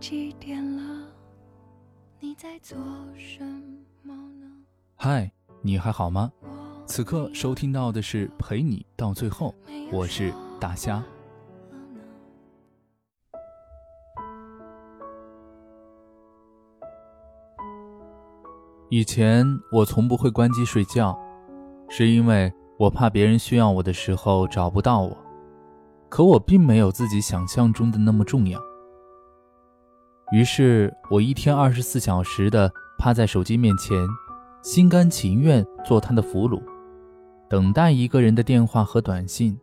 几点了？你在做什么呢？嗨，你还好吗？此刻收听到的是陪你到最后，我是大虾。以前我从不会关机睡觉，是因为我怕别人需要我的时候找不到我。可我并没有自己想象中的那么重要。于是，我一天二十四小时的趴在手机面前，心甘情愿做他的俘虏，等待一个人的电话和短信。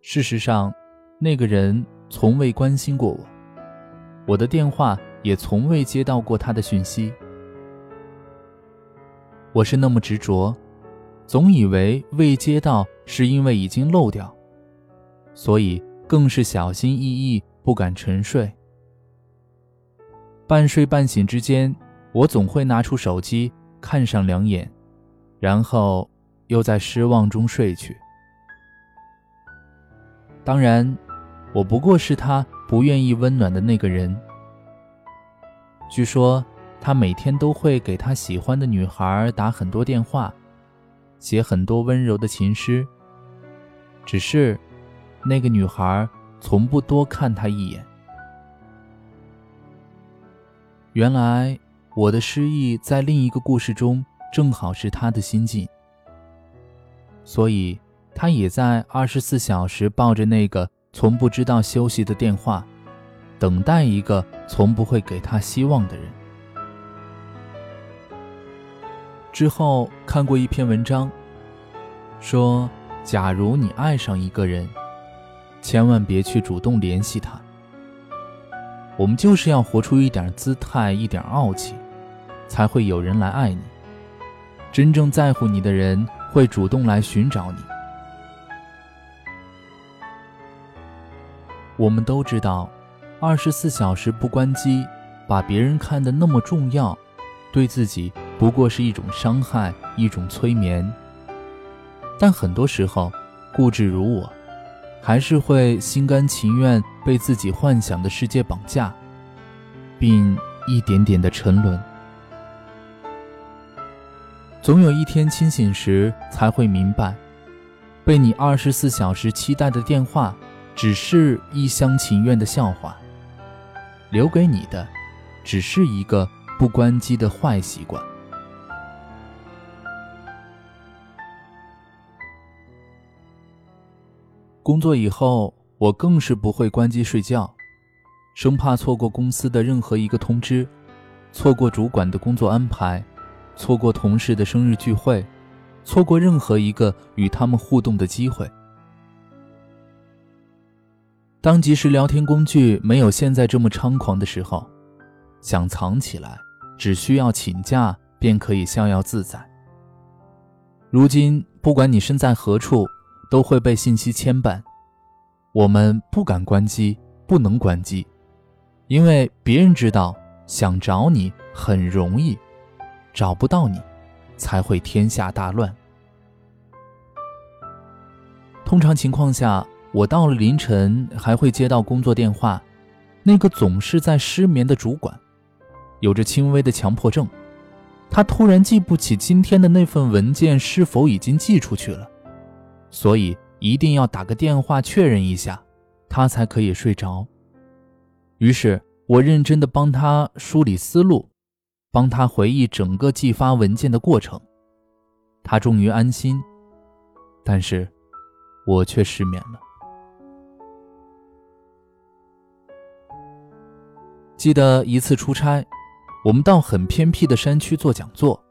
事实上，那个人从未关心过我，我的电话也从未接到过他的讯息。我是那么执着，总以为未接到是因为已经漏掉，所以更是小心翼翼，不敢沉睡。半睡半醒之间，我总会拿出手机看上两眼，然后又在失望中睡去。当然，我不过是他不愿意温暖的那个人。据说他每天都会给他喜欢的女孩打很多电话，写很多温柔的情诗。只是，那个女孩从不多看他一眼。原来我的失忆在另一个故事中正好是他的心境，所以他也在二十四小时抱着那个从不知道休息的电话，等待一个从不会给他希望的人。之后看过一篇文章，说：假如你爱上一个人，千万别去主动联系他。我们就是要活出一点姿态，一点傲气，才会有人来爱你。真正在乎你的人会主动来寻找你。我们都知道，二十四小时不关机，把别人看得那么重要，对自己不过是一种伤害，一种催眠。但很多时候，固执如我。还是会心甘情愿被自己幻想的世界绑架，并一点点的沉沦。总有一天清醒时才会明白，被你二十四小时期待的电话，只是一厢情愿的笑话。留给你的，只是一个不关机的坏习惯。工作以后，我更是不会关机睡觉，生怕错过公司的任何一个通知，错过主管的工作安排，错过同事的生日聚会，错过任何一个与他们互动的机会。当即时聊天工具没有现在这么猖狂的时候，想藏起来，只需要请假便可以逍遥自在。如今，不管你身在何处。都会被信息牵绊，我们不敢关机，不能关机，因为别人知道想找你很容易，找不到你，才会天下大乱。通常情况下，我到了凌晨还会接到工作电话，那个总是在失眠的主管，有着轻微的强迫症，他突然记不起今天的那份文件是否已经寄出去了。所以一定要打个电话确认一下，他才可以睡着。于是我认真的帮他梳理思路，帮他回忆整个寄发文件的过程。他终于安心，但是，我却失眠了。记得一次出差，我们到很偏僻的山区做讲座，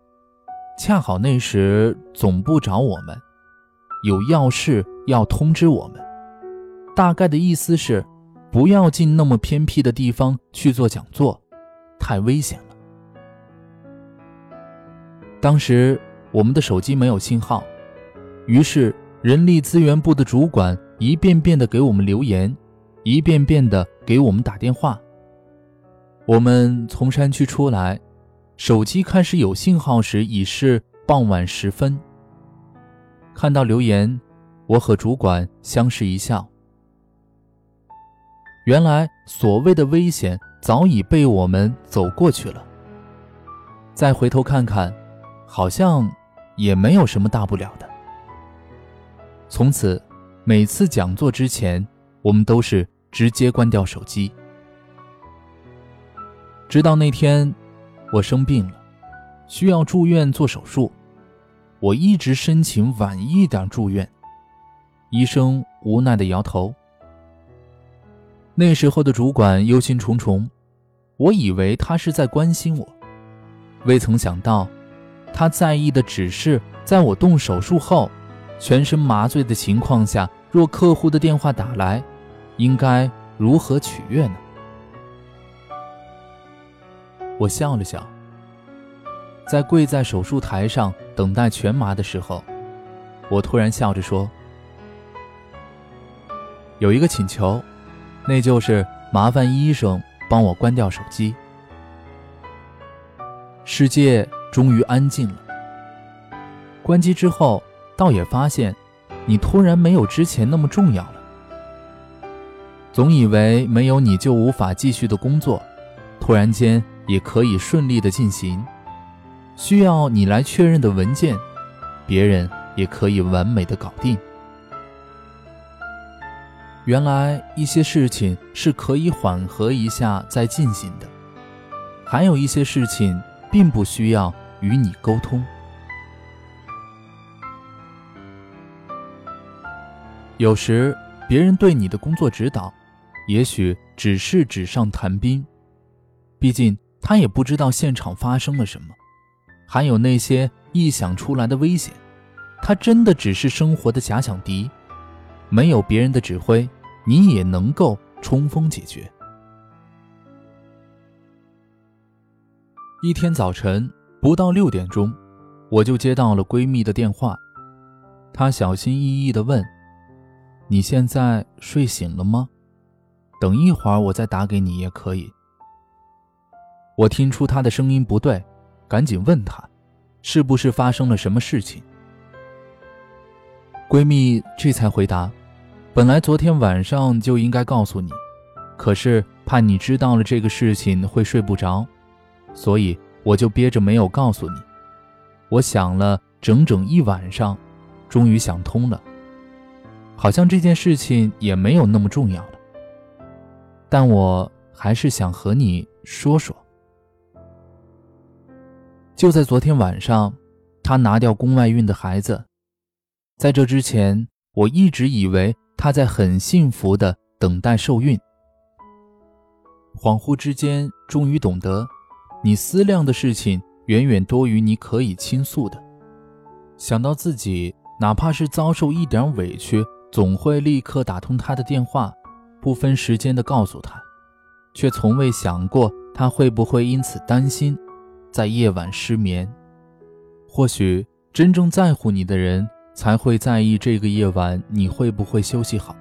恰好那时总部找我们。有要事要通知我们，大概的意思是，不要进那么偏僻的地方去做讲座，太危险了。当时我们的手机没有信号，于是人力资源部的主管一遍遍的给我们留言，一遍遍的给我们打电话。我们从山区出来，手机开始有信号时已是傍晚时分。看到留言，我和主管相视一笑。原来所谓的危险，早已被我们走过去了。再回头看看，好像也没有什么大不了的。从此，每次讲座之前，我们都是直接关掉手机。直到那天，我生病了，需要住院做手术，我一直申请晚一点住院，医生无奈的摇头。那时候的主管忧心忡忡，我以为他是在关心我，未曾想到，他在意的只是在我动手术后。全身麻醉的情况下，若客户的电话打来，应该如何取悦呢？我笑了笑，在跪在手术台上等待全麻的时候，我突然笑着说：“有一个请求，那就是麻烦医生帮我关掉手机。”世界终于安静了。关机之后。倒也发现，你突然没有之前那么重要了。总以为没有你就无法继续的工作，突然间也可以顺利的进行。需要你来确认的文件，别人也可以完美的搞定。原来一些事情是可以缓和一下再进行的，还有一些事情并不需要与你沟通。有时，别人对你的工作指导，也许只是纸上谈兵，毕竟他也不知道现场发生了什么，还有那些臆想出来的危险，它真的只是生活的假想敌。没有别人的指挥，你也能够冲锋解决。一天早晨不到六点钟，我就接到了闺蜜的电话，她小心翼翼地问。你现在睡醒了吗？等一会儿我再打给你也可以。我听出她的声音不对，赶紧问她，是不是发生了什么事情？闺蜜这才回答：本来昨天晚上就应该告诉你，可是怕你知道了这个事情会睡不着，所以我就憋着没有告诉你。我想了整整一晚上，终于想通了。好像这件事情也没有那么重要了，但我还是想和你说说。就在昨天晚上，他拿掉宫外孕的孩子，在这之前，我一直以为他在很幸福的等待受孕。恍惚之间，终于懂得，你思量的事情远远多于你可以倾诉的。想到自己哪怕是遭受一点委屈。总会立刻打通他的电话，不分时间的告诉他，却从未想过他会不会因此担心，在夜晚失眠。或许真正在乎你的人才会在意这个夜晚你会不会休息好。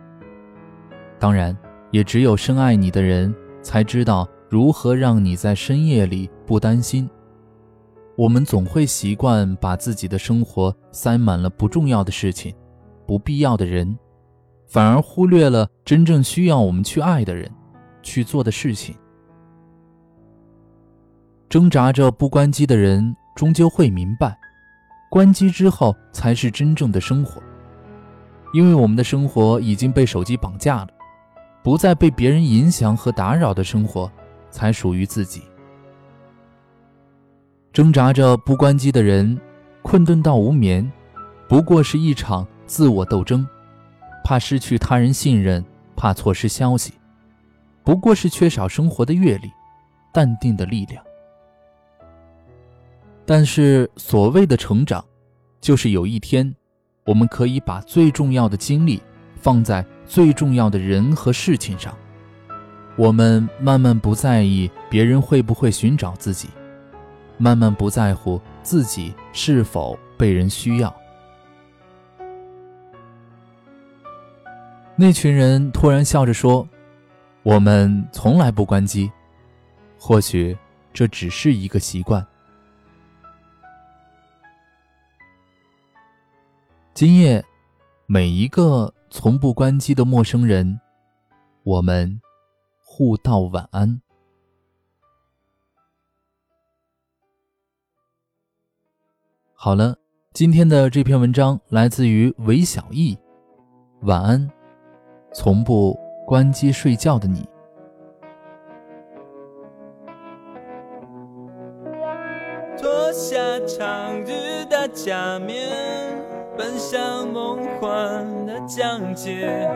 当然，也只有深爱你的人才知道如何让你在深夜里不担心。我们总会习惯把自己的生活塞满了不重要的事情。不必要的人，反而忽略了真正需要我们去爱的人，去做的事情。挣扎着不关机的人，终究会明白，关机之后才是真正的生活。因为我们的生活已经被手机绑架了，不再被别人影响和打扰的生活，才属于自己。挣扎着不关机的人，困顿到无眠，不过是一场。自我斗争，怕失去他人信任，怕错失消息，不过是缺少生活的阅历，淡定的力量。但是所谓的成长，就是有一天，我们可以把最重要的精力放在最重要的人和事情上。我们慢慢不在意别人会不会寻找自己，慢慢不在乎自己是否被人需要。那群人突然笑着说：“我们从来不关机，或许这只是一个习惯。”今夜每一个从不关机的陌生人我们互道晚安。好了今天的这篇文章来自于韦小艺晚安从不关机睡觉的你。脱下长日的假面奔向梦幻的疆界。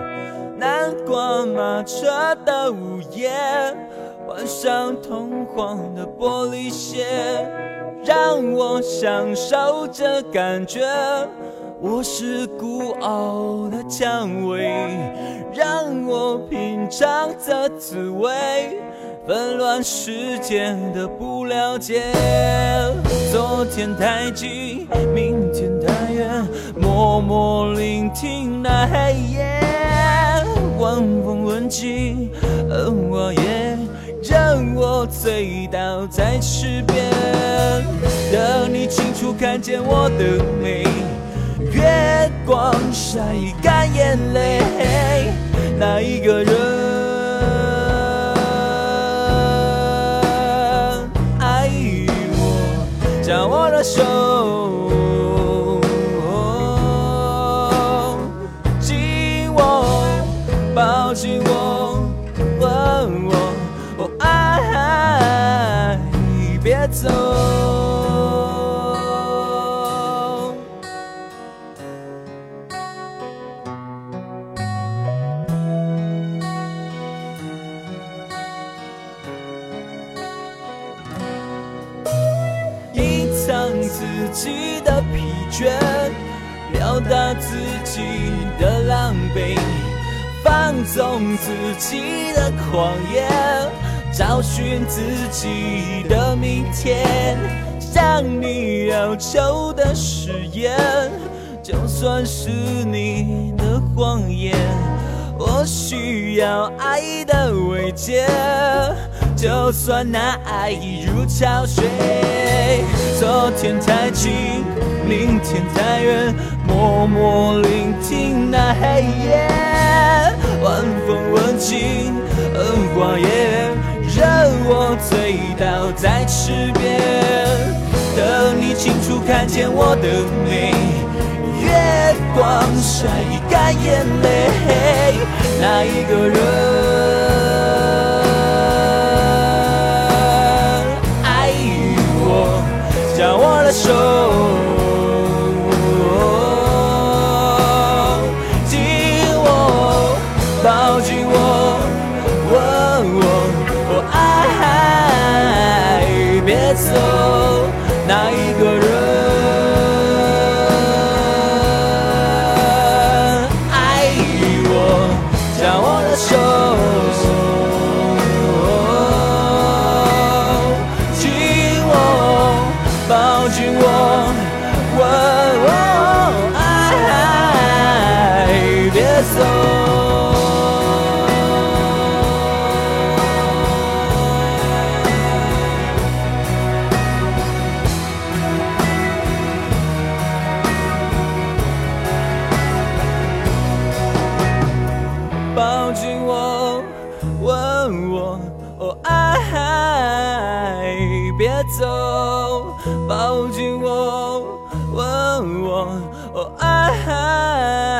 南瓜马车的午夜，换上通黄的玻璃鞋，让我享受这感觉。我是孤傲的蔷薇，让我品尝这滋味。纷乱世间的不了解，昨天太近，明天太远，默默聆听那黑夜，晚风吻尽而我也，让我醉倒在池边，等你清楚看见我的美，月光晒干眼泪，那一个人爱我？抓我的。手，紧握，抱紧我，吻我，哦爱，别走。自己的疲倦，表达自己的狼狈，放纵自己的狂野，找寻自己的明天。向你要求的誓言，就算是你的谎言。我需要爱的慰藉。就算那爱已如潮水，昨天太近，明天太远，默默聆听那黑夜，晚风吻尽荷花叶，任我醉倒在池边，等你清楚看见我的美，月光晒干眼泪，那一个人。手，紧握，抱紧我，吻我，爱，别走，走抱紧我，吻我，哦爱，别走。抱紧我，吻我，哦爱。